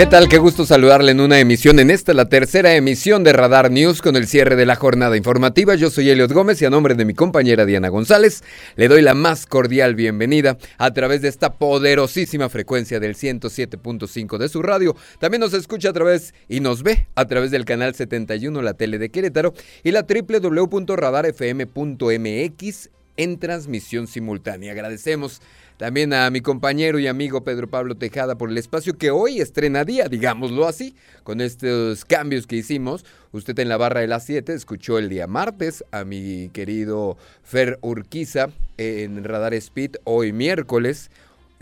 ¿Qué tal? Qué gusto saludarle en una emisión, en esta la tercera emisión de Radar News con el cierre de la jornada informativa. Yo soy Eliot Gómez y a nombre de mi compañera Diana González le doy la más cordial bienvenida a través de esta poderosísima frecuencia del 107.5 de su radio. También nos escucha a través y nos ve a través del canal 71, la tele de Querétaro y la www.radarfm.mx en transmisión simultánea. Agradecemos también a mi compañero y amigo Pedro Pablo Tejada por el espacio que hoy estrena día, digámoslo así, con estos cambios que hicimos. Usted en la barra de las 7 escuchó el día martes a mi querido Fer Urquiza en Radar Speed, hoy miércoles.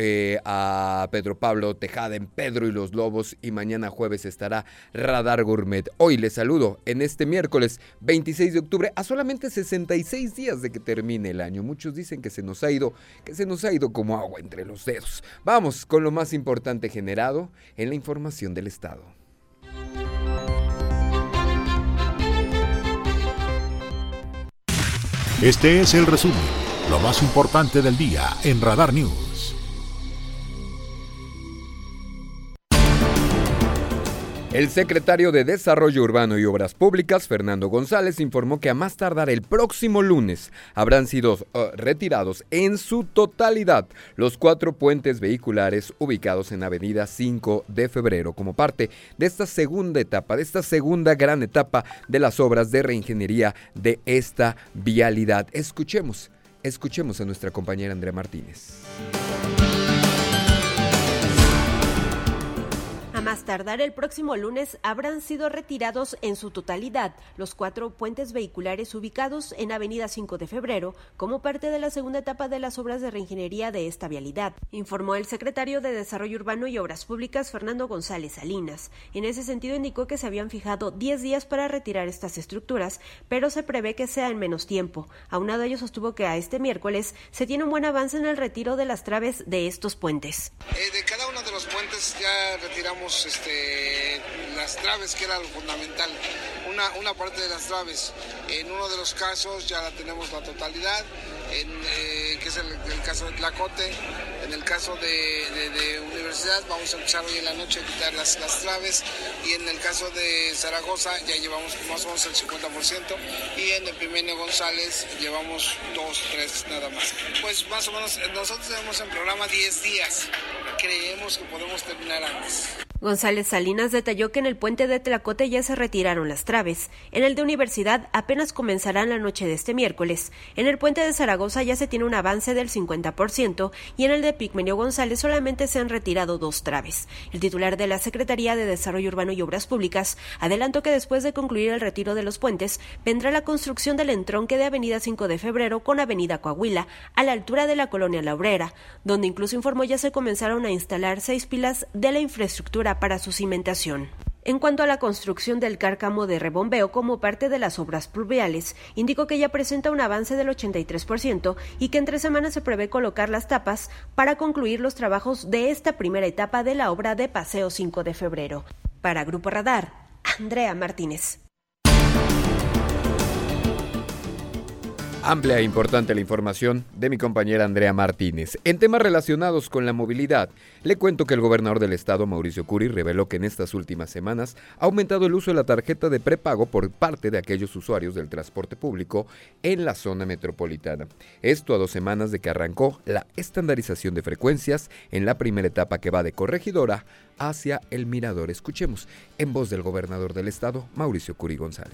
Eh, a Pedro Pablo Tejada en Pedro y los Lobos y mañana jueves estará Radar Gourmet. Hoy les saludo en este miércoles 26 de octubre a solamente 66 días de que termine el año. Muchos dicen que se nos ha ido, que se nos ha ido como agua entre los dedos. Vamos con lo más importante generado en la información del Estado. Este es el resumen, lo más importante del día en Radar News. El secretario de Desarrollo Urbano y Obras Públicas, Fernando González, informó que a más tardar el próximo lunes habrán sido uh, retirados en su totalidad los cuatro puentes vehiculares ubicados en Avenida 5 de Febrero como parte de esta segunda etapa, de esta segunda gran etapa de las obras de reingeniería de esta vialidad. Escuchemos, escuchemos a nuestra compañera Andrea Martínez. Tardar el próximo lunes habrán sido retirados en su totalidad los cuatro puentes vehiculares ubicados en Avenida 5 de Febrero como parte de la segunda etapa de las obras de reingeniería de esta vialidad, informó el secretario de Desarrollo Urbano y Obras Públicas Fernando González Salinas. En ese sentido indicó que se habían fijado 10 días para retirar estas estructuras, pero se prevé que sea en menos tiempo. Aunado a ello sostuvo que a este miércoles se tiene un buen avance en el retiro de las traves de estos puentes. Eh, de cada uno de los puentes ya retiramos este, las traves, que era lo fundamental. Una, una parte de las traves. En uno de los casos ya la tenemos la totalidad, en, eh, que es el, caso de Tlacote. En el caso de, Universidad vamos a empezar hoy en la noche a quitar las, las traves. Y en el caso de Zaragoza ya llevamos más o menos el 50%. Y en Epimenio González llevamos dos, tres nada más. Pues más o menos nosotros tenemos en programa 10 días. Creemos que podemos terminar antes. González Salinas detalló que en el puente de Tlacote ya se retiraron las traves. En el de Universidad apenas comenzarán la noche de este miércoles. En el puente de Ya se tiene un avance del 50% y en el de Pigmenio González solamente se han retirado dos traves. El titular de la Secretaría de Desarrollo Urbano y Obras Públicas adelantó que después de concluir el retiro de los puentes vendrá la construcción del entronque de Avenida 5 de Febrero con Avenida Coahuila a la altura de la colonia La Obrera, donde incluso informó ya se comenzaron a instalar seis pilas de la infraestructura para su cimentación. En cuanto a la construcción del cárcamo de rebombeo como parte de las obras pluviales, indicó que ya presenta un avance del 83% y que en tres semanas se prevé colocar las tapas para concluir los trabajos de esta primera etapa de la obra de Paseo 5 de febrero. Para Grupo Radar, Andrea Martínez. Amplia e importante la información de mi compañera Andrea Martínez. En temas relacionados con la movilidad, le cuento que el gobernador del estado, Mauricio Curi, reveló que en estas últimas semanas ha aumentado el uso de la tarjeta de prepago por parte de aquellos usuarios del transporte público en la zona metropolitana. Esto a dos semanas de que arrancó la estandarización de frecuencias en la primera etapa que va de Corregidora hacia el Mirador. Escuchemos en voz del gobernador del estado, Mauricio Curi González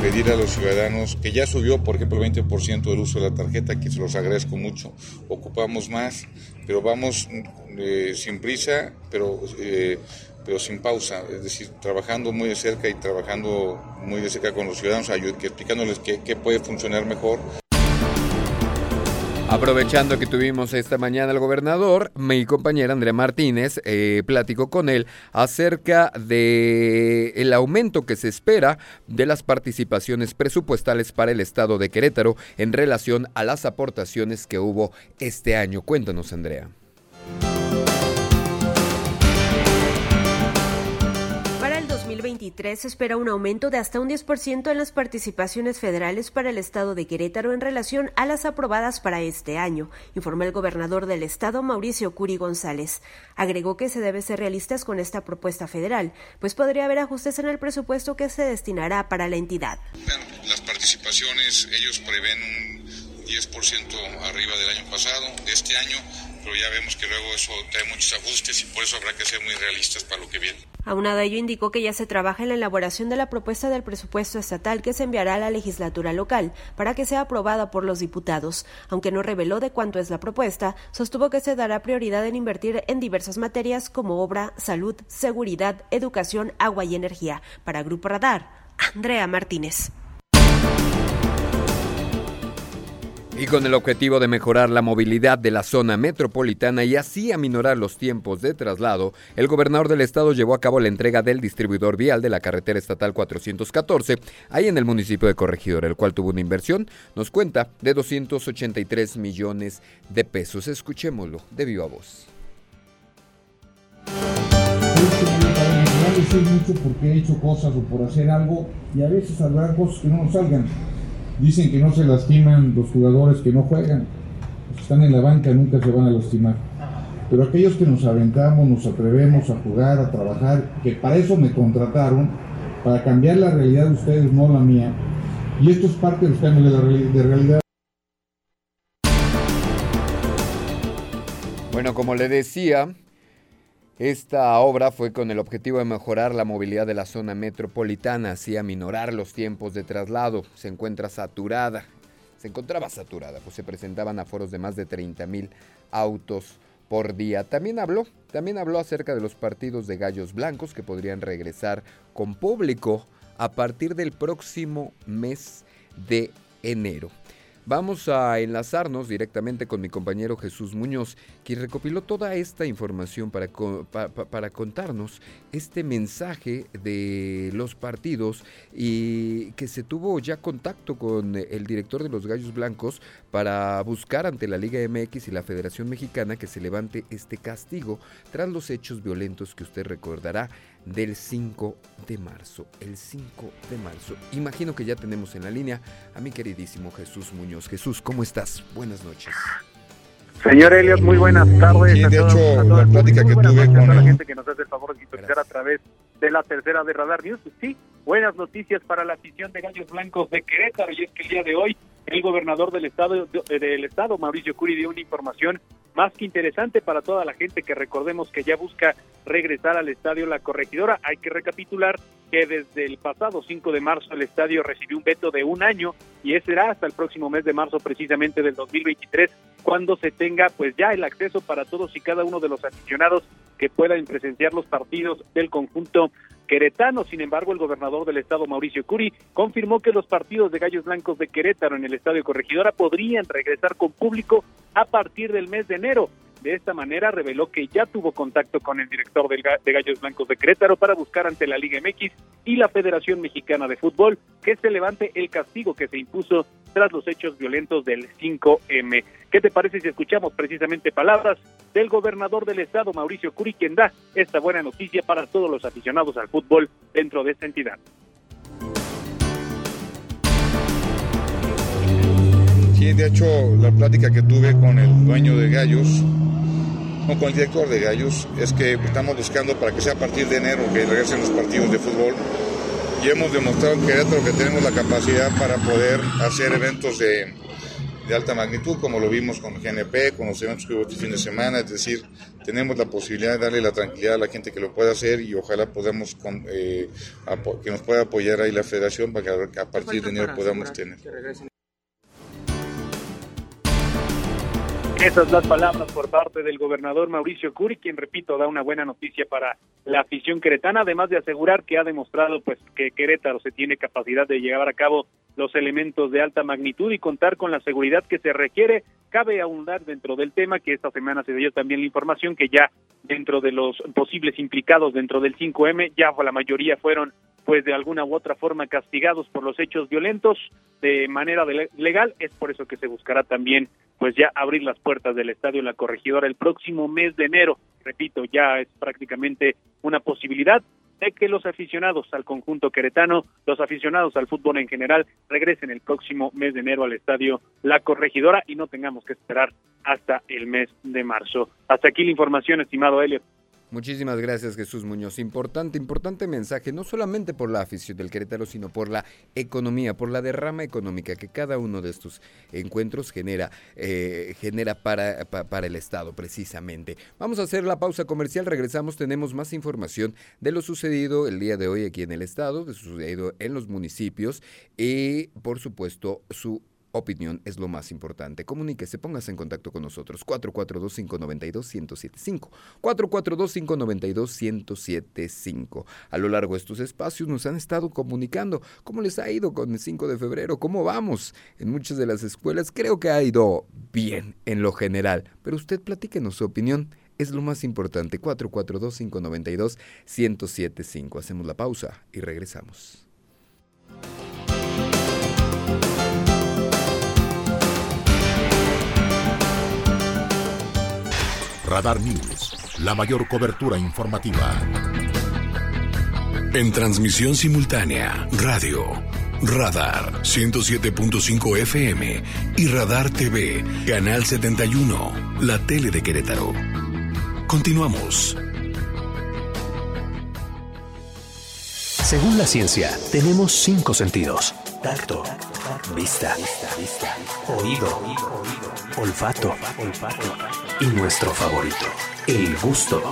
pedir a los ciudadanos que ya subió, por ejemplo, el 20% del uso de la tarjeta, que se los agradezco mucho. Ocupamos más, pero vamos eh, sin prisa, pero, eh, pero sin pausa, es decir, trabajando muy de cerca y trabajando muy de cerca con los ciudadanos, explicándoles qué, qué puede funcionar mejor. Aprovechando que tuvimos esta mañana al gobernador, mi compañera Andrea Martínez eh, platicó con él acerca de aumento que se espera de las participaciones presupuestales para el estado de Querétaro en relación a las aportaciones que hubo este año. Cuéntanos, Andrea. Se espera un aumento de hasta un 10% en las participaciones federales para el estado de Querétaro en relación a las aprobadas para este año, informó el gobernador del estado Mauricio Curi González. Agregó que se debe ser realistas con esta propuesta federal, pues podría haber ajustes en el presupuesto que se destinará para la entidad. las participaciones, ellos prevén un 10% arriba del año pasado, este año, pero ya vemos que luego eso trae muchos ajustes y por eso habrá que ser muy realistas para lo que viene. Aunado a ello, indicó que ya se trabaja en la elaboración de la propuesta del presupuesto estatal que se enviará a la legislatura local para que sea aprobada por los diputados. Aunque no reveló de cuánto es la propuesta, sostuvo que se dará prioridad en invertir en diversas materias como obra, salud, seguridad, educación, agua y energía. Para Grupo Radar, Andrea Martínez. Y con el objetivo de mejorar la movilidad de la zona metropolitana y así aminorar los tiempos de traslado, el gobernador del estado llevó a cabo la entrega del distribuidor vial de la carretera estatal 414, ahí en el municipio de Corregidor, el cual tuvo una inversión, nos cuenta, de 283 millones de pesos. Escuchémoslo de viva voz. mucho porque he hecho cosas o por hacer algo y a veces cosas que no nos salgan Dicen que no se lastiman los jugadores que no juegan. Los que están en la banca nunca se van a lastimar. Pero aquellos que nos aventamos, nos atrevemos a jugar, a trabajar, que para eso me contrataron, para cambiar la realidad de ustedes, no la mía. Y esto es parte de los de, la de realidad. Bueno, como le decía, esta obra fue con el objetivo de mejorar la movilidad de la zona metropolitana, así aminorar los tiempos de traslado. Se encuentra saturada, se encontraba saturada, pues se presentaban aforos de más de 30 mil autos por día. También habló, también habló acerca de los partidos de gallos blancos que podrían regresar con público a partir del próximo mes de enero. Vamos a enlazarnos directamente con mi compañero Jesús Muñoz, quien recopiló toda esta información para, para contarnos este mensaje de los partidos y que se tuvo ya contacto con el director de los Gallos Blancos para buscar ante la Liga MX y la Federación Mexicana que se levante este castigo tras los hechos violentos que usted recordará del 5 de marzo. El 5 de marzo. Imagino que ya tenemos en la línea a mi queridísimo Jesús Muñoz. Jesús, ¿cómo estás? Buenas noches. Señor Elias, muy buenas tardes. Sí, de hecho, la plática que tuve con la gente que nos hace el favor de sintonizar a través de la tercera de Radar News. Sí, buenas noticias para la afición de Gallos Blancos de Querétaro y es que el día de hoy el gobernador del estado, del estado Mauricio Curi, dio una información más que interesante para toda la gente que recordemos que ya busca regresar al estadio La Corregidora. Hay que recapitular que desde el pasado 5 de marzo el estadio recibió un veto de un año y ese será hasta el próximo mes de marzo precisamente del 2023 cuando se tenga pues ya el acceso para todos y cada uno de los aficionados que puedan presenciar los partidos del conjunto queretano. Sin embargo, el gobernador del estado, Mauricio Curi, confirmó que los partidos de Gallos Blancos de Querétaro en el estadio Corregidora podrían regresar con público a partir del mes de enero. De esta manera reveló que ya tuvo contacto con el director de Gallos Blancos de Querétaro para buscar ante la Liga MX y la Federación Mexicana de Fútbol que se levante el castigo que se impuso tras los hechos violentos del 5M. ¿Qué te parece si escuchamos precisamente palabras del gobernador del estado, Mauricio Curi, quien da esta buena noticia para todos los aficionados al fútbol dentro de esta entidad? De hecho, la plática que tuve con el dueño de Gallos, o con el director de Gallos, es que estamos buscando para que sea a partir de enero que regresen los partidos de fútbol. Y hemos demostrado en Querétaro que tenemos la capacidad para poder hacer eventos de, de alta magnitud, como lo vimos con GNP, con los eventos que hubo este fin de semana, es decir, tenemos la posibilidad de darle la tranquilidad a la gente que lo pueda hacer y ojalá podamos, eh, que nos pueda apoyar ahí la federación para que a partir de enero podamos tener. Esas las palabras por parte del gobernador Mauricio Curi, quien, repito, da una buena noticia para la afición queretana, además de asegurar que ha demostrado pues que Querétaro se tiene capacidad de llevar a cabo los elementos de alta magnitud y contar con la seguridad que se requiere. Cabe ahondar dentro del tema que esta semana se dio también la información que ya dentro de los posibles implicados dentro del 5M, ya la mayoría fueron pues de alguna u otra forma castigados por los hechos violentos de manera legal, es por eso que se buscará también pues ya abrir las puertas del Estadio La Corregidora el próximo mes de enero. Repito, ya es prácticamente una posibilidad de que los aficionados al conjunto queretano, los aficionados al fútbol en general, regresen el próximo mes de enero al estadio La Corregidora y no tengamos que esperar hasta el mes de marzo. Hasta aquí la información, estimado Elliot. Muchísimas gracias Jesús Muñoz. Importante, importante mensaje, no solamente por la afición del Querétaro, sino por la economía, por la derrama económica que cada uno de estos encuentros genera, eh, genera para, para el Estado precisamente. Vamos a hacer la pausa comercial, regresamos, tenemos más información de lo sucedido el día de hoy aquí en el Estado, de lo sucedido en los municipios y por supuesto su opinión es lo más importante. Comuníquese, póngase en contacto con nosotros. 442-592-1075. 442-592-1075. A lo largo de estos espacios nos han estado comunicando cómo les ha ido con el 5 de febrero, cómo vamos. En muchas de las escuelas creo que ha ido bien en lo general, pero usted platíquenos su opinión. Es lo más importante. 442-592-1075. Hacemos la pausa y regresamos. Radar News, la mayor cobertura informativa. En transmisión simultánea, radio, Radar 107.5 FM y Radar TV, Canal 71, la tele de Querétaro. Continuamos. Según la ciencia, tenemos cinco sentidos. Tacto, vista, oído, olfato y nuestro favorito, el gusto.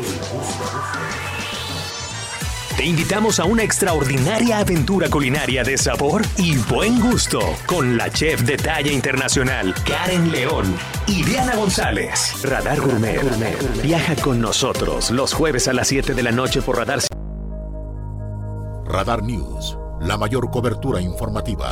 Te invitamos a una extraordinaria aventura culinaria de sabor y buen gusto con la chef de talla internacional Karen León y Diana González. Radar Gourmet. Viaja con nosotros los jueves a las 7 de la noche por Radar. Radar News, la mayor cobertura informativa.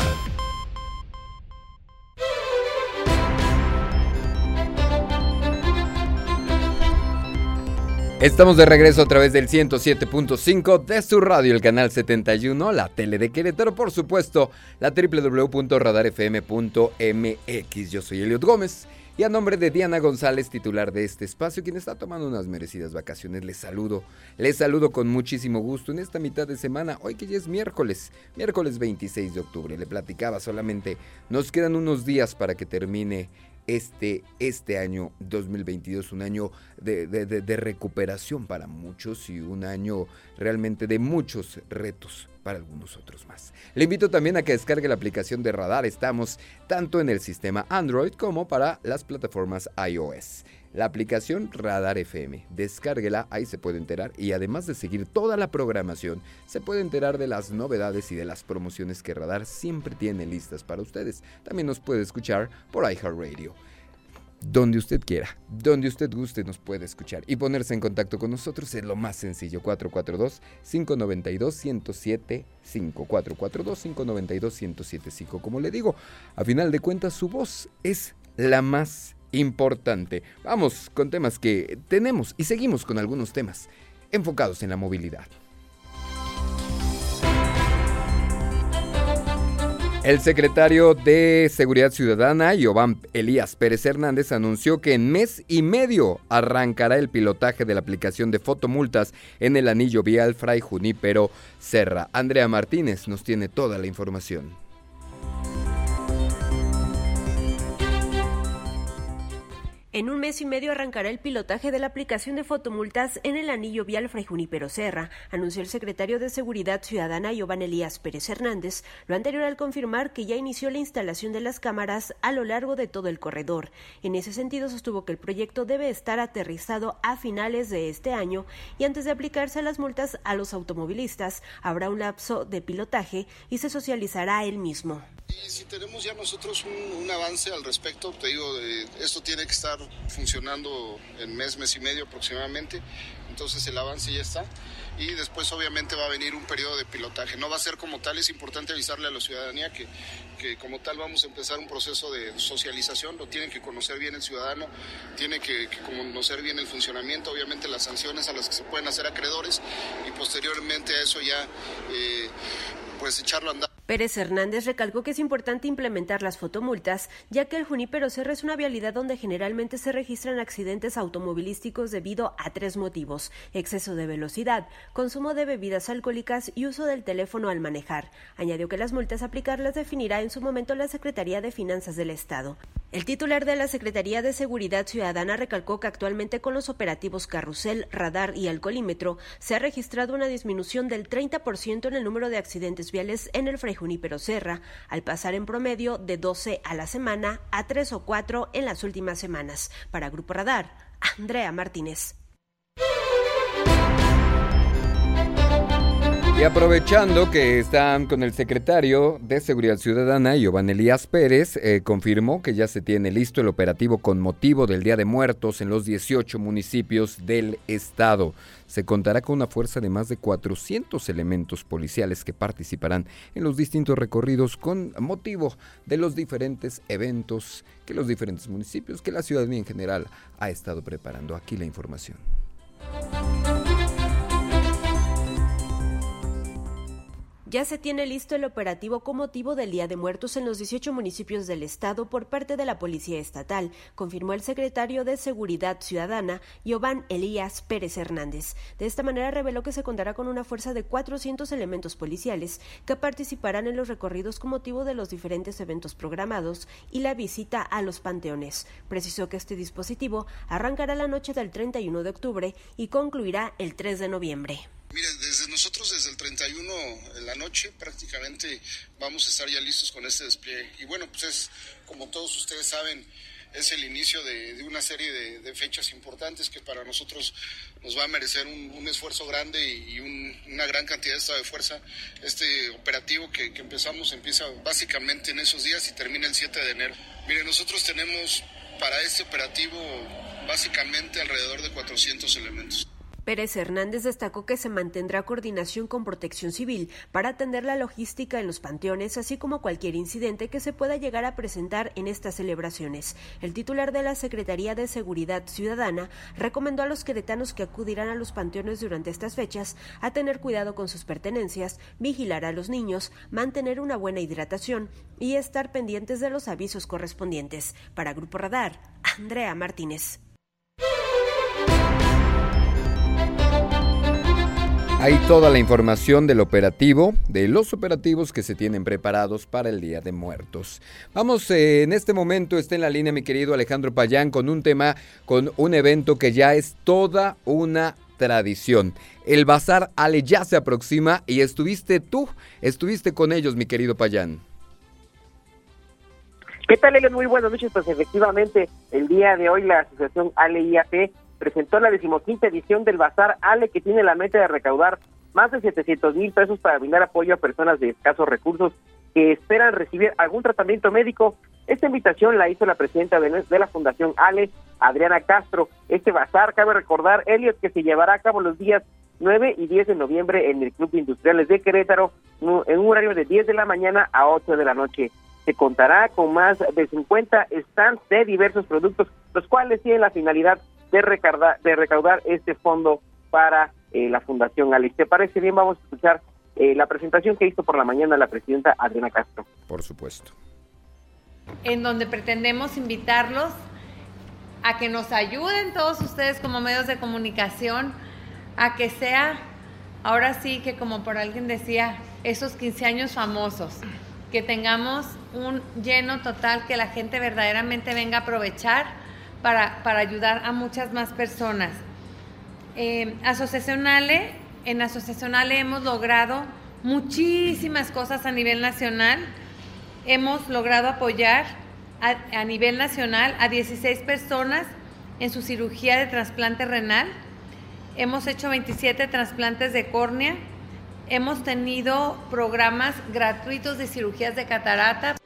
Estamos de regreso a través del 107.5 de su radio, el canal 71, la tele de Querétaro, por supuesto, la www.radarfm.mx. Yo soy Eliot Gómez y a nombre de Diana González, titular de este espacio, quien está tomando unas merecidas vacaciones, les saludo, les saludo con muchísimo gusto en esta mitad de semana, hoy que ya es miércoles, miércoles 26 de octubre, le platicaba solamente, nos quedan unos días para que termine este, este año 2022, un año de, de, recuperación para muchos y un año realmente de muchos retos para algunos otros más. Le invito también a que descargue la aplicación de Radar, estamos tanto en el sistema Android como para las plataformas iOS la aplicación Radar FM. Descárguela, ahí se puede enterar y además de seguir toda la programación, se puede enterar de las novedades y de las promociones que Radar siempre tiene listas para ustedes. También nos puede escuchar por iHeartRadio. Donde usted quiera, donde usted guste nos puede escuchar y ponerse en contacto con nosotros es lo más sencillo. 442-592-1075. 442-592-1075. Como le digo, a final de cuentas su voz es la más importante. Vamos con temas que tenemos y seguimos con algunos temas enfocados en la movilidad. El secretario de Seguridad Ciudadana, Giovanni Elías Pérez Hernández, anunció que en mes y medio arrancará el pilotaje de la aplicación de fotomultas en el anillo vial Fray Junípero Serra. Andrea Martínez nos tiene toda la información. En un mes y medio arrancará el pilotaje de la aplicación de fotomultas en el anillo vial Fray Junipero Serra, anunció el secretario de Seguridad Ciudadana Giovanni Elías Pérez Hernández, lo anterior al confirmar que ya inició la instalación de las cámaras a lo largo de todo el corredor. En ese sentido, sostuvo que el proyecto debe estar aterrizado a finales de este año y antes de aplicarse las multas a los automovilistas, habrá un lapso de pilotaje y se socializará el mismo. Y si tenemos ya nosotros un, avance al respecto, te digo, esto tiene que estar funcionando en mes, mes y medio aproximadamente, entonces el avance ya está. y después obviamente va a venir un periodo de pilotaje. No va a ser como tal, es importante avisarle a la ciudadanía que, que como tal vamos a empezar un proceso de socialización, lo tienen que conocer bien el ciudadano, tiene que, conocer bien el funcionamiento, obviamente las sanciones a las que se pueden hacer acreedores y posteriormente a eso ya eh, pues echarlo a andar. Pérez Hernández recalcó que es importante implementar las fotomultas, ya que el Junípero Serra es una vialidad donde generalmente se registran accidentes automovilísticos debido a tres motivos: exceso de velocidad, consumo de bebidas alcohólicas y uso del teléfono al manejar. Añadió que las multas aplicarlas definirá en su momento la Secretaría de Finanzas del Estado. El titular de la Secretaría de Seguridad Ciudadana recalcó que actualmente con los operativos Carrusel, Radar y Alcoholímetro se ha registrado una disminución del 30% en el número de accidentes viales en el Fray Junípero Serra, al pasar en promedio de 12 a la semana a 3 o 4 en las últimas semanas. Para Grupo Radar, Andrea Martínez. Y aprovechando que están con el secretario de Seguridad Ciudadana, Giovanni Elías Pérez, eh, confirmó que ya se tiene listo el operativo con motivo del Día de Muertos en los 18 municipios del estado. Se contará con una fuerza de más de 400 elementos policiales que participarán en los distintos recorridos con motivo de los diferentes eventos que los diferentes municipios, que la ciudadanía en general ha estado preparando. Aquí la información. Ya se tiene listo el operativo con motivo del Día de Muertos en los 18 municipios del estado por parte de la Policía Estatal, confirmó el secretario de Seguridad Ciudadana, Giovanni Elías Pérez Hernández. De esta manera reveló que se contará con una fuerza de 400 elementos policiales que participarán en los recorridos con motivo de los diferentes eventos programados y la visita a los panteones. Precisó que este dispositivo arrancará la noche del 31 de octubre y concluirá el 3 de noviembre. Mire, desde nosotros, desde el 31 en la noche, prácticamente vamos a estar ya listos con este despliegue. Y bueno, pues es, como todos ustedes saben, es el inicio de, una serie de, fechas importantes que para nosotros nos va a merecer un, esfuerzo grande y, una gran cantidad de fuerza. Este operativo que, que, empezamos empieza básicamente en esos días y termina el 7 de enero. Mire, nosotros tenemos para este operativo básicamente alrededor de 400 elementos. Pérez Hernández destacó que se mantendrá coordinación con Protección Civil para atender la logística en los panteones, así como cualquier incidente que se pueda llegar a presentar en estas celebraciones. El titular de la Secretaría de Seguridad Ciudadana recomendó a los queretanos que acudirán a los panteones durante estas fechas a tener cuidado con sus pertenencias, vigilar a los niños, mantener una buena hidratación y estar pendientes de los avisos correspondientes. Para Grupo Radar, Andrea Martínez. Hay toda la información del operativo, de los operativos que se tienen preparados para el Día de Muertos. Vamos, eh, en este momento está en la línea mi querido Alejandro Payán con un tema, con un evento que ya es toda una tradición. El Bazar Ale ya se aproxima y estuviste tú, estuviste con ellos, mi querido Payán. ¿Qué tal? Muy buenas noches. Pues efectivamente, el día de hoy la Asociación Ale IAP presentó la decimoquinta edición del Bazar Ale, que tiene la meta de recaudar más de 700 mil pesos para brindar apoyo a personas de escasos recursos que esperan recibir algún tratamiento médico. Esta invitación la hizo la presidenta de, la Fundación Ale, Adriana Castro. Este bazar, cabe recordar, Elliot, que se llevará a cabo los días 9 y 10 de noviembre en el Club Industriales de Querétaro, en un horario de 10 de la mañana a 8 de la noche. Se contará con más de 50 stands de diversos productos, los cuales tienen la finalidad de recaudar, de recaudar este fondo para eh, la Fundación Alice. ¿Te parece bien? Vamos a escuchar eh, la presentación que hizo por la mañana la presidenta Adriana Castro. Por supuesto. En donde pretendemos invitarlos a que nos ayuden todos ustedes como medios de comunicación, a que sea, ahora sí que como por alguien decía, esos 15 años famosos, que tengamos un lleno total, que la gente verdaderamente venga a aprovechar para, ayudar a muchas más personas. Eh, en Asociacionale hemos logrado muchísimas cosas a nivel nacional. Hemos logrado apoyar a, a nivel nacional a 16 personas en su cirugía de trasplante renal. Hemos hecho 27 trasplantes de córnea. Hemos tenido programas gratuitos de cirugías de catarata.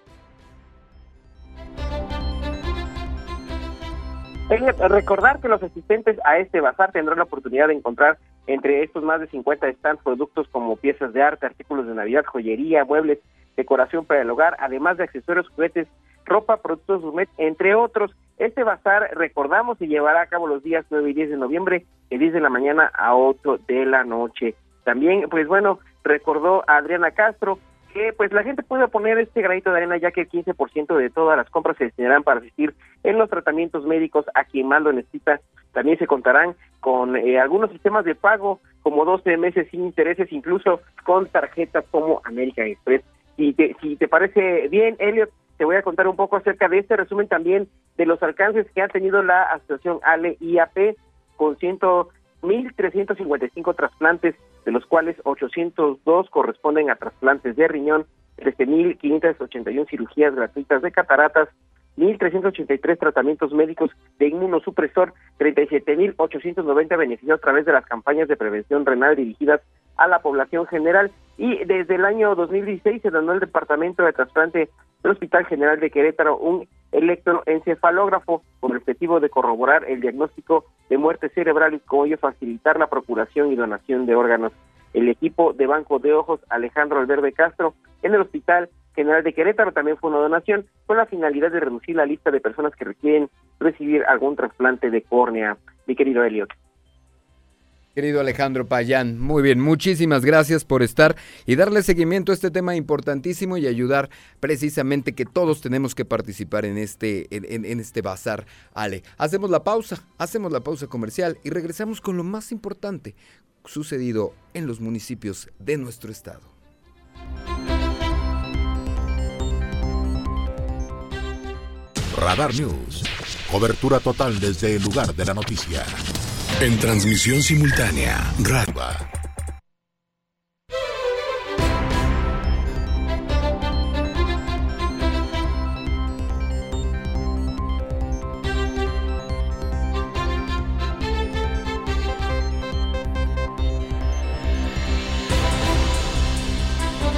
Recordar que los asistentes a este bazar tendrán la oportunidad de encontrar Entre estos más de 50 están productos como piezas de arte, artículos de Navidad, joyería, muebles, decoración para el hogar, además de accesorios, juguetes, ropa, productos gourmet, entre otros. Este bazar, recordamos, se llevará a cabo los días 9 y 10 de noviembre, de 10 de la mañana a 8 de la noche. También, pues bueno, recordó a Adriana Castro que pues la gente puede poner este granito de arena ya que el 15% de todas las compras se destinarán para asistir en los tratamientos médicos a quien más lo necesita. También se contarán con eh, algunos sistemas de pago como 12 meses sin intereses, incluso con tarjetas como American Express. Y te, si te parece bien, Elliot, te voy a contar un poco acerca de este resumen también de los alcances que ha tenido la asociación ALE IAP con ciento 1.355 trasplantes, de los cuales 802 corresponden a trasplantes de riñón, 13.581 cirugías gratuitas de cataratas, 1.383 tratamientos médicos de inmunosupresor, 37.890 beneficios a través de las campañas de prevención renal dirigidas a la población general y desde el año 2016 se donó al Departamento de Trasplante del Hospital General de Querétaro un electroencefalógrafo con el objetivo de corroborar el diagnóstico de muerte cerebral y con ello facilitar la procuración y donación de órganos. El equipo de Banco de Ojos Alejandro Alberbe Castro en el Hospital General de Querétaro también fue una donación con la finalidad de reducir la lista de personas que requieren recibir algún trasplante de córnea. Mi querido Elliot. Querido Alejandro Payán, muy bien, muchísimas gracias por estar y darle seguimiento a este tema importantísimo y ayudar precisamente que todos tenemos que participar en este, en, este bazar. Ale, hacemos la pausa, hacemos la pausa comercial y regresamos con lo más importante sucedido en los municipios de nuestro estado. Radar News. Cobertura total desde el lugar de la noticia. En transmisión simultánea, Radar.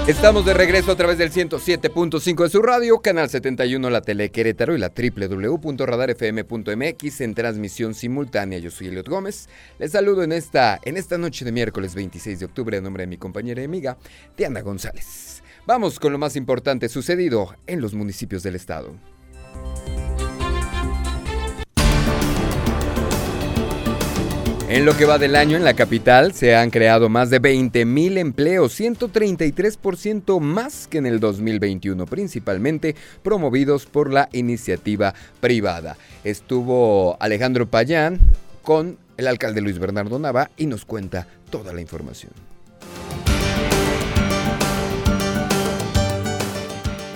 Estamos de regreso a través del 107.5 de su radio, Canal 71, la Tele Querétaro y la www.radarfm.mx en transmisión simultánea. Yo soy Eliot Gómez. Les saludo en esta, en esta noche de miércoles 26 de octubre en nombre de mi compañera y amiga Diana González. Vamos con lo más importante sucedido en los municipios del estado. En lo que va del año en la capital se han creado más de 20 mil empleos, 133% más que en el 2021, principalmente promovidos por la iniciativa privada. Estuvo Alejandro Payán con el alcalde Luis Bernardo Nava y nos cuenta toda la información.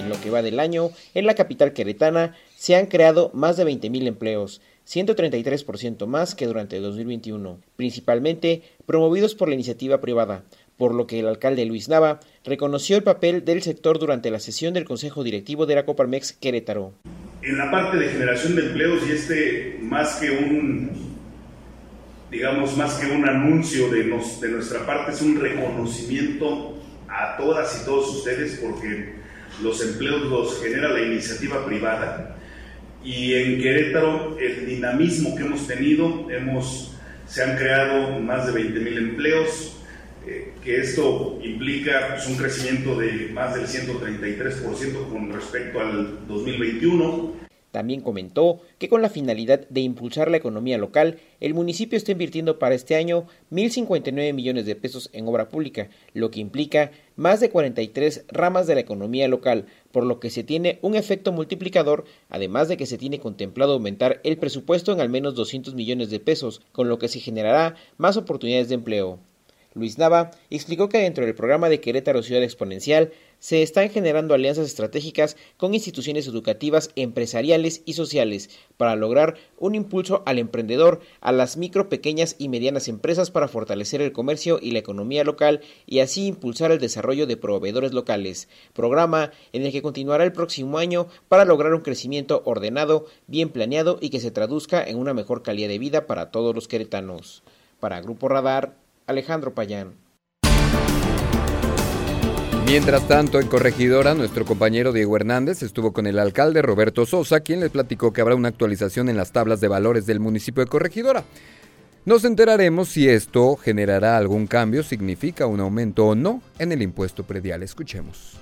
En lo que va del año, en la capital queretana se han creado más de 20 mil empleos 133% más que durante el 2021, principalmente promovidos por la iniciativa privada, por lo que el alcalde Luis Nava reconoció el papel del sector durante la sesión del Consejo Directivo de la Coparmex Querétaro. En la parte de generación de empleos, y este más que un, digamos, más que un anuncio de, nos, de nuestra parte, es un reconocimiento a todas y todos ustedes porque los empleos los genera la iniciativa privada y en Querétaro, el dinamismo que hemos tenido, hemos, se han creado más de 20 mil empleos, eh, que esto implica pues, un crecimiento de más del 133% con respecto al 2021. También comentó que con la finalidad de impulsar la economía local, el municipio está invirtiendo para este año 1.059 millones de pesos en obra pública, lo que implica más de 43 ramas de la economía local, por lo que se tiene un efecto multiplicador, además de que se tiene contemplado aumentar el presupuesto en al menos 200 millones de pesos, con lo que se generará más oportunidades de empleo. Luis Nava explicó que dentro del programa de Querétaro Ciudad Exponencial se están generando alianzas estratégicas con instituciones educativas, empresariales y sociales para lograr un impulso al emprendedor, a las micro, pequeñas y medianas empresas para fortalecer el comercio y la economía local y así impulsar el desarrollo de proveedores locales. Programa en el que continuará el próximo año para lograr un crecimiento ordenado, bien planeado y que se traduzca en una mejor calidad de vida para todos los queretanos. Para Grupo Radar, Alejandro Payán. Mientras tanto, en Corregidora, nuestro compañero Diego Hernández estuvo con el alcalde Roberto Sosa, quien les platicó que habrá una actualización en las tablas de valores del municipio de Corregidora. Nos enteraremos si esto generará algún cambio, significa un aumento o no en el impuesto predial. Escuchemos.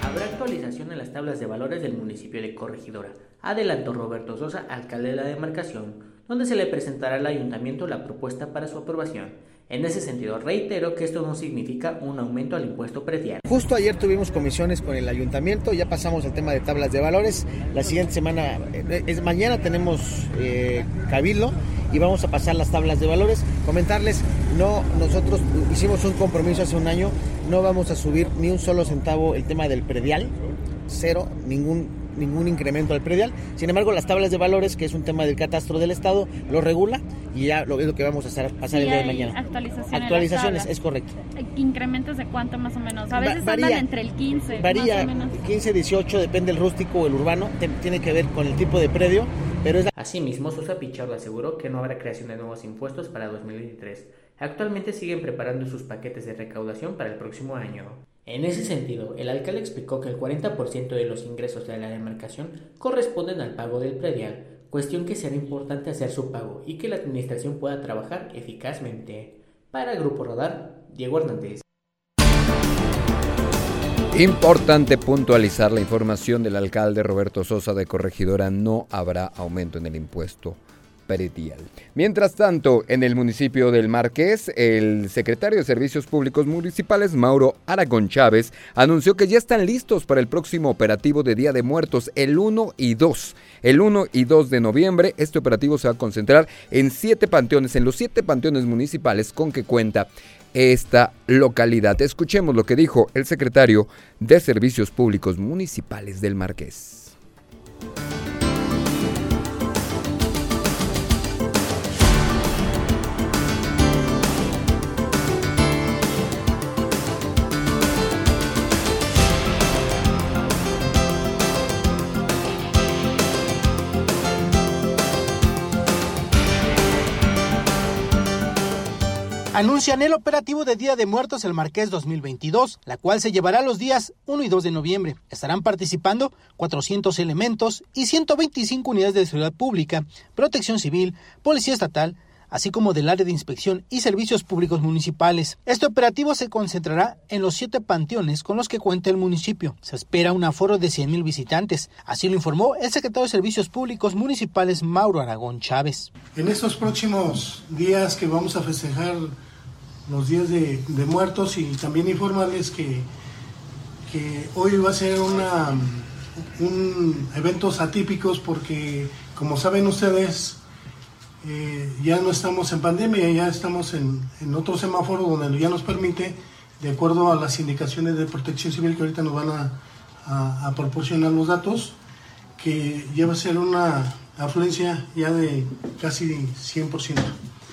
Habrá actualización en las tablas de valores del municipio de Corregidora, adelantó Roberto Sosa, alcalde de la demarcación, donde se le presentará al ayuntamiento la propuesta para su aprobación. En ese sentido, reitero que esto no significa un aumento al impuesto predial. Justo ayer tuvimos comisiones con el ayuntamiento, ya pasamos al tema de tablas de valores. La siguiente semana, eh, es mañana tenemos eh, cabildo y vamos a pasar las tablas de valores. Comentarles, no, nosotros hicimos un compromiso hace un año, no vamos a subir ni un solo centavo el tema del predial, cero, ningún ningún incremento al predial. Sin embargo, las tablas de valores, que es un tema del catastro del Estado, lo regula y ya lo, es lo que vamos a hacer, pasar el día de mañana. Actualizaciones. Actualizaciones, es correcto. ¿Incrementos de cuánto más o menos? A veces varía, entre el 15. Varía, 15, 18, depende del rústico o el urbano, tiene que ver con el tipo de predio. Pero es Asimismo, Sosa Pichardo aseguró que no habrá creación de nuevos impuestos para 2023. Actualmente siguen preparando sus paquetes de recaudación para el próximo año. En ese sentido, el alcalde explicó que el 40% de los ingresos de la demarcación corresponden al pago del predial, cuestión que será importante hacer su pago y que la administración pueda trabajar eficazmente. Para Grupo Rodar, Diego Hernández. Importante puntualizar la información del alcalde Roberto Sosa de Corregidora, no habrá aumento en el impuesto Mientras tanto, en el municipio del Marqués, el secretario de Servicios Públicos Municipales, Mauro Aragón Chávez, anunció que ya están listos para el próximo operativo de Día de Muertos, el 1 y 2. El 1 y 2 de noviembre, este operativo se va a concentrar en siete panteones, en los siete panteones municipales con que cuenta esta localidad. Escuchemos lo que dijo el secretario de Servicios Públicos Municipales del Marqués. Anuncian el operativo de Día de Muertos el Marqués 2022, la cual se llevará los días 1 y 2 de noviembre. Estarán participando 400 elementos y 125 unidades de seguridad pública, protección civil, policía estatal, así como del área de inspección y servicios públicos municipales. Este operativo se concentrará en los siete panteones con los que cuenta el municipio. Se espera un aforo de 100.000 visitantes, así lo informó el secretario de Servicios Públicos Municipales Mauro Aragón Chávez. En estos próximos días que vamos a festejar los días de, muertos y también informarles que, que hoy va a ser una, un eventos atípicos porque como saben ustedes eh, ya no estamos en pandemia, ya estamos en, en, otro semáforo donde ya nos permite, de acuerdo a las indicaciones de protección civil que ahorita nos van a, a, a proporcionar los datos, que ya va a ser una afluencia ya de casi 100%.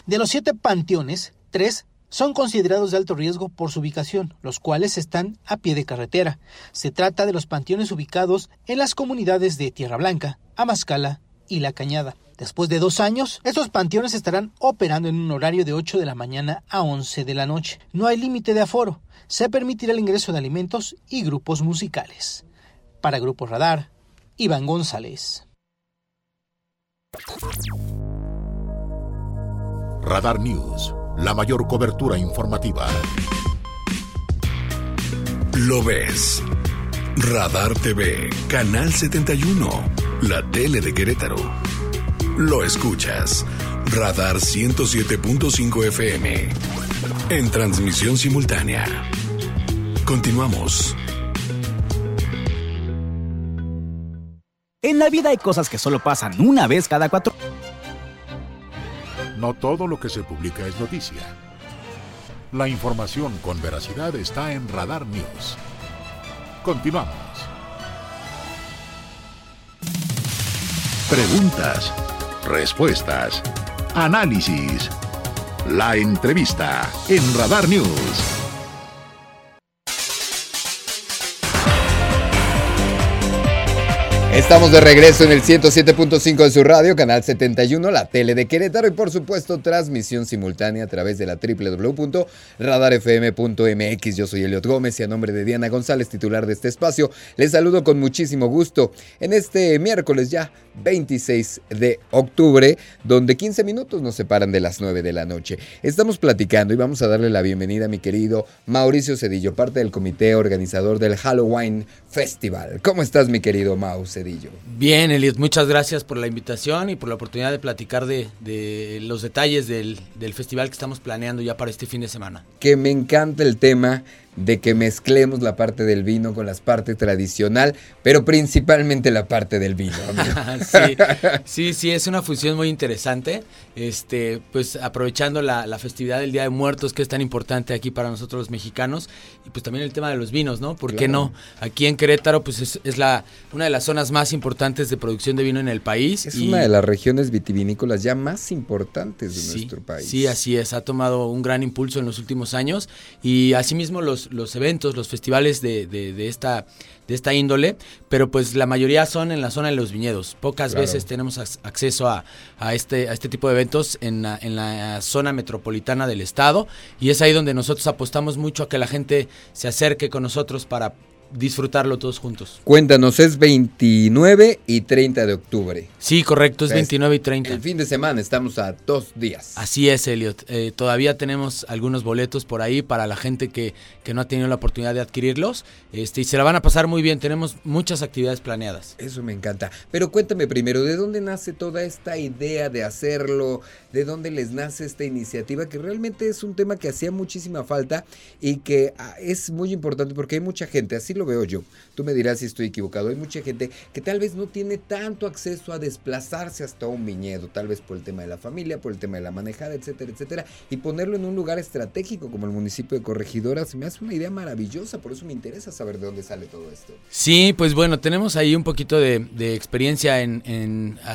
De los siete panteones, tres son considerados de alto riesgo por su ubicación, los cuales están a pie de carretera. Se trata de los panteones ubicados en las comunidades de Tierra Blanca, Amascala y La Cañada. Después de dos años, estos panteones estarán operando en un horario de 8 de la mañana a 11 de la noche. No hay límite de aforo. Se permitirá el ingreso de alimentos y grupos musicales. Para Grupo Radar, Iván González. Radar News la mayor cobertura informativa. Lo ves. Radar TV, Canal 71, la tele de Querétaro. Lo escuchas. Radar 107.5 FM. En transmisión simultánea. Continuamos. En la vida hay cosas que solo pasan una vez cada cuatro. No todo lo que se publica es noticia. La información con veracidad está en Radar News. Continuamos. Preguntas, respuestas, análisis. La entrevista en Radar News. Estamos de regreso en el 107.5 de su radio, canal 71, la tele de Querétaro y por supuesto transmisión simultánea a través de la www.radarfm.mx. Yo soy Eliot Gómez y a nombre de Diana González, titular de este espacio, les saludo con muchísimo gusto en este miércoles ya 26 de octubre, donde 15 minutos nos separan de las 9 de la noche. Estamos platicando y vamos a darle la bienvenida a mi querido Mauricio Cedillo, parte del comité organizador del Halloween Festival. ¿Cómo estás mi querido Mau Cedillo? Bien, Eliot, muchas gracias por la invitación y por la oportunidad de platicar de, de los detalles del, del festival que estamos planeando ya para este fin de semana. Que me encanta el tema de que mezclemos la parte del vino con la parte tradicional, pero principalmente la parte del vino. sí, sí, sí, es una fusión muy interesante. Este, pues aprovechando la, la, festividad del Día de Muertos, que es tan importante aquí para nosotros los mexicanos, y pues también el tema de los vinos, ¿no? ¿Por qué no? Aquí en Querétaro, pues es, es, la, una de las zonas más importantes de producción de vino en el país. Es y... una de las regiones vitivinícolas ya más importantes de sí, nuestro país. Sí, así es, ha tomado un gran impulso en los últimos años y asimismo los, los eventos, los festivales de, de, de, esta, de esta índole, pero pues la mayoría son en la zona de los viñedos. Pocas claro. veces tenemos acceso a, a, este, a este tipo de eventos en la, en la zona metropolitana del estado y es ahí donde nosotros apostamos mucho a que la gente se acerque con nosotros para disfrutarlo todos juntos. Cuéntanos, es 29 y 30 de octubre. Sí, correcto, es 29 y 30. El fin de semana, estamos a dos días. Así es, Elliot. Eh, todavía tenemos algunos boletos por ahí para la gente que, que no ha tenido la oportunidad de adquirirlos. Este, y se la van a pasar muy bien, tenemos muchas actividades planeadas. Eso me encanta. Pero cuéntame primero, ¿de dónde nace toda esta idea de hacerlo? ¿De dónde les nace esta iniciativa? Que realmente es un tema que hacía muchísima falta y que ah, es muy importante porque hay mucha gente, así lo veo yo. Tú me dirás si estoy equivocado. Hay mucha gente que tal vez no tiene tanto acceso a desplazarse hasta un viñedo, tal vez por el tema de la familia, por el tema de la manejada, etcétera, etcétera, y ponerlo en un lugar estratégico como el municipio de Corregidora. Se me hace una idea maravillosa, por eso me interesa saber de dónde sale todo esto. Sí, pues bueno, tenemos ahí un poquito de, experiencia en,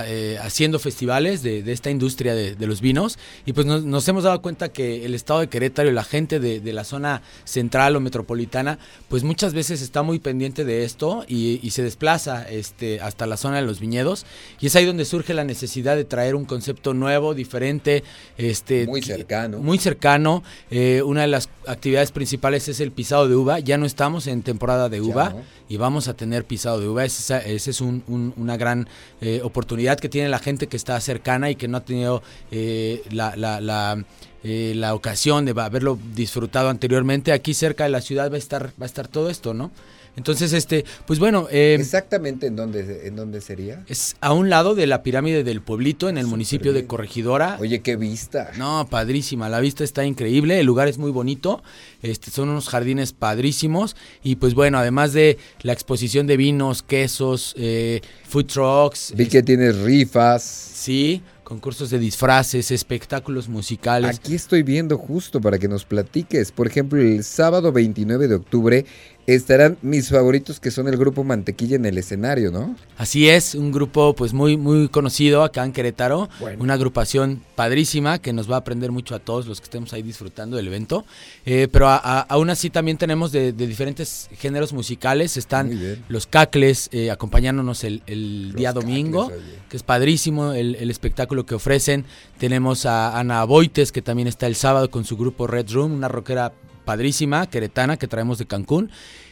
eh, haciendo festivales de, esta industria de, los vinos y pues nos, nos, hemos dado cuenta que el estado de Querétaro y la gente de la zona central o metropolitana, pues muchas veces está muy pendiente de esto y, y, se desplaza este, hasta la zona de los viñedos y es ahí donde surge la necesidad de traer un concepto nuevo, diferente, este, muy cercano. Muy cercano. Eh, una de las actividades principales es el pisado de uva. Ya no estamos en temporada de uva no. y vamos a tener pisado de uva. Esa, es un, un, una gran eh, oportunidad que tiene la gente que está cercana y que no ha tenido eh, la, la, la eh, la ocasión de haberlo disfrutado anteriormente. Aquí cerca de la ciudad va a estar, va a estar todo esto, ¿no? Entonces, este, pues bueno. Eh, ¿Exactamente en dónde, en dónde sería? Es a un lado de la pirámide del pueblito, en el Super municipio bien. de Corregidora. Oye, qué vista. No, padrísima. La vista está increíble. El lugar es muy bonito. Este, son unos jardines padrísimos. Y pues bueno, además de la exposición de vinos, quesos, eh, food trucks. Vi que tienes rifas. Sí concursos de disfraces, espectáculos musicales. Aquí estoy viendo justo para que nos platiques. Por ejemplo, el sábado 29 de octubre estarán mis favoritos que son el grupo Mantequilla en el escenario, ¿no? Así es, un grupo pues muy muy conocido acá en Querétaro, bueno. una agrupación padrísima que nos va a aprender mucho a todos los que estemos ahí disfrutando del evento, eh, pero a, a, aún así también tenemos de, de diferentes géneros musicales, están los cacles eh, acompañándonos el, el día domingo, cacles, que es padrísimo el, el, espectáculo que ofrecen, tenemos a Ana Boites que también está el sábado con su grupo Red Room, una rockera padrísima, queretana, que traemos de Cancún.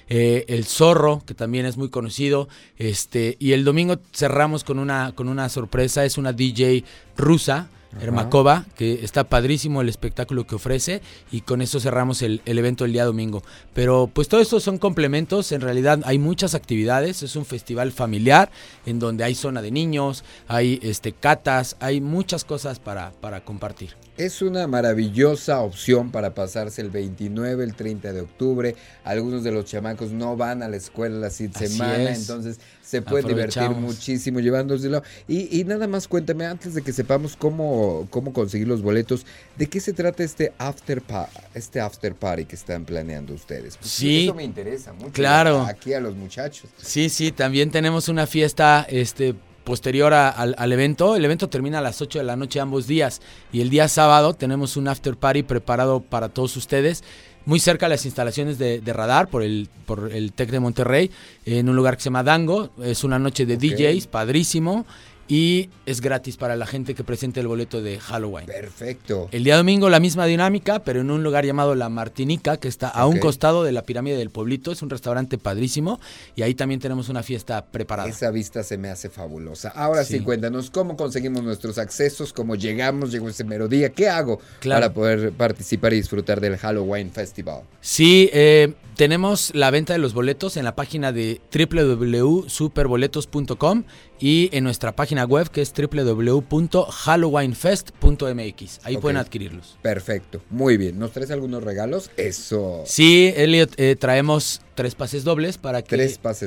Eh, el Zorro, que también es muy conocido. Este, y el domingo cerramos con una, con una sorpresa, es una DJ rusa. Hermakova, que está padrísimo el espectáculo que ofrece y con eso cerramos el, el, evento el día domingo. Pero pues todo esto son complementos, en realidad hay muchas actividades, es un festival familiar en donde hay zona de niños, hay este catas, hay muchas cosas para, para compartir. Es una maravillosa opción para pasarse el 29, el 30 de octubre. Algunos de los chamacos no van a la escuela la semana, entonces se puede divertir muchísimo llevándoselo. Y, y, nada más cuéntame, antes de que sepamos cómo, cómo conseguir los boletos, ¿de qué se trata este after, pa este after party que están planeando ustedes? Pues sí, eso me interesa mucho. Claro. Aquí a los muchachos. Sí, sí, también tenemos una fiesta, este posterior a, al, al, evento. El evento termina a las 8 de la noche ambos días y el día sábado tenemos un after party preparado para todos ustedes muy cerca de las instalaciones de, Radar por el, por el TEC de Monterrey, en un lugar que se llama Dango. Es una noche de DJs, padrísimo y es gratis para la gente que presente el boleto de Halloween. Perfecto. El día domingo la misma dinámica, pero en un lugar llamado La Martinica, que está a un costado de la pirámide del pueblito. Es un restaurante padrísimo y ahí también tenemos una fiesta preparada. Esa vista se me hace fabulosa. Ahora sí, cuéntanos cómo conseguimos nuestros accesos, cómo llegamos, llegó ese mero día, qué hago para poder participar y disfrutar del Halloween Festival. Sí, eh, tenemos la venta de los boletos en la página de www.superboletos.com y en nuestra página web que es www.halloweenfest.mx. Ahí pueden adquirirlos. Perfecto, muy bien. ¿Nos traes algunos regalos? Eso. Sí, Elliot, eh, traemos tres pases dobles para que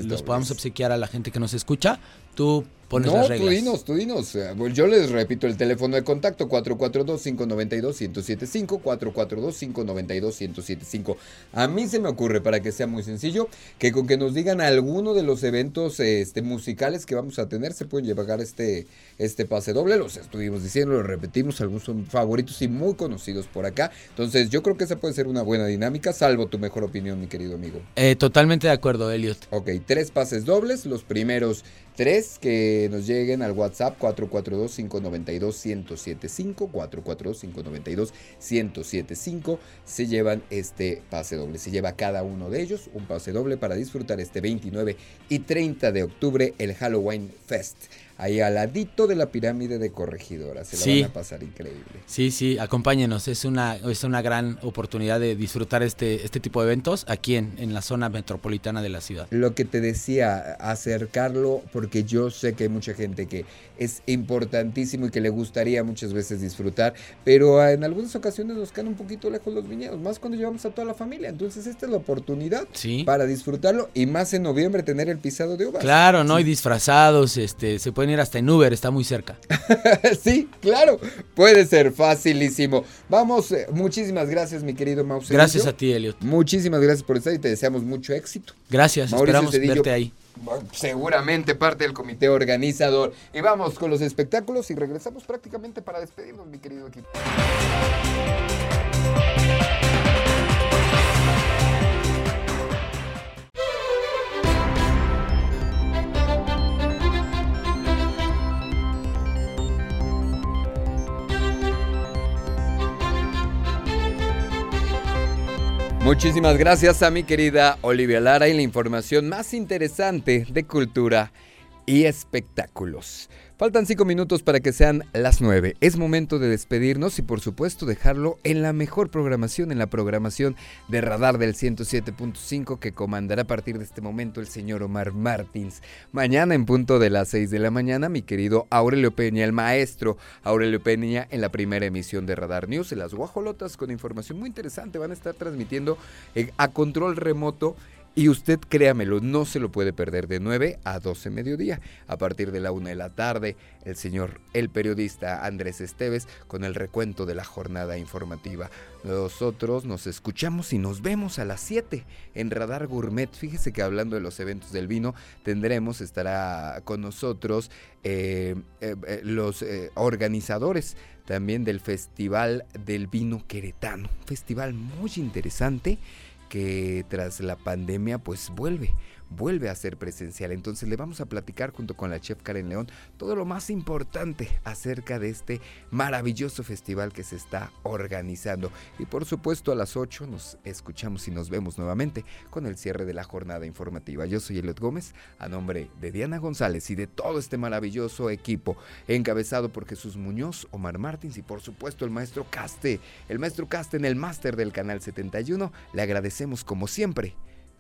los podamos obsequiar a la gente que nos escucha. Tú pones no, las reglas. tú dinos, tú dinos. Yo les repito el teléfono de contacto 442-592-1075, 442-592-1075. A mí se me ocurre, para que sea muy sencillo, que con que nos digan alguno de los eventos este, musicales que vamos a tener, se pueden llevar este, este pase doble. Los estuvimos diciendo, lo repetimos, algunos son favoritos y muy conocidos por acá. Entonces yo creo que esa puede ser una buena dinámica, salvo tu mejor opinión, mi querido amigo. Eh, totalmente de acuerdo, Elliot. Ok, tres pases dobles, los primeros tres que nos lleguen al WhatsApp 442-592-1075, 442-592-1075, se llevan este pase doble. Se lleva cada uno de ellos un pase doble para disfrutar este 29 y 30 de octubre el Halloween Fest ahí al ladito de la pirámide de Corregidora. Se la van a pasar increíble. Sí, sí, acompáñenos. Es una, es una gran oportunidad de disfrutar este, este tipo de eventos aquí en, en la zona metropolitana de la ciudad. Lo que te decía, acercarlo, porque yo sé que hay mucha gente que es importantísimo y que le gustaría muchas veces disfrutar, pero en algunas ocasiones nos quedan un poquito lejos los viñedos, más cuando llevamos a toda la familia. Entonces esta es la oportunidad para disfrutarlo y más en noviembre tener el pisado de uvas. Claro, ¿no? Y disfrazados, este, se pueden ir hasta en Uber, está muy cerca. sí, claro, puede ser facilísimo. Vamos, eh, muchísimas gracias mi querido Mauricio. Gracias a ti, Elliot. Muchísimas gracias por estar y te deseamos mucho éxito. Gracias, esperamos verte ahí seguramente parte del comité organizador. Y vamos con los espectáculos y regresamos prácticamente para despedirnos, mi querido equipo. Muchísimas gracias a mi querida Olivia Lara y la información más interesante de cultura y espectáculos. Faltan cinco minutos para que sean las nueve. Es momento de despedirnos y por supuesto dejarlo en la mejor programación, en la programación de Radar del 107.5 que comandará a partir de este momento el señor Omar Martins. Mañana en punto de las 6 de la mañana, mi querido Aurelio Peña, el maestro Aurelio Peña en la primera emisión de Radar News. En las guajolotas con información muy interesante van a estar transmitiendo eh, a control remoto y usted, créamelo, no se lo puede perder de 9 a 12 mediodía. A partir de la 1 de la tarde, el señor, el periodista Andrés Esteves, con el recuento de la jornada informativa. Nosotros nos escuchamos y nos vemos a las 7 en Radar Gourmet. Fíjese que hablando de los eventos del vino, tendremos, estará con nosotros eh, eh, eh, los organizadores también del Festival del Vino Queretano. Festival muy interesante que tras la pandemia pues vuelve vuelve a ser presencial. Entonces le vamos a platicar junto con la chef Karen León todo lo más importante acerca de este maravilloso festival que se está organizando. Y por supuesto a las 8 nos escuchamos y nos vemos nuevamente con el cierre de la jornada informativa. Yo soy Eliot Gómez, a nombre de Diana González y de todo este maravilloso equipo, encabezado por Jesús Muñoz, Omar Martins y por supuesto el maestro Caste, el maestro Caste en el máster del Canal 71. Le agradecemos como siempre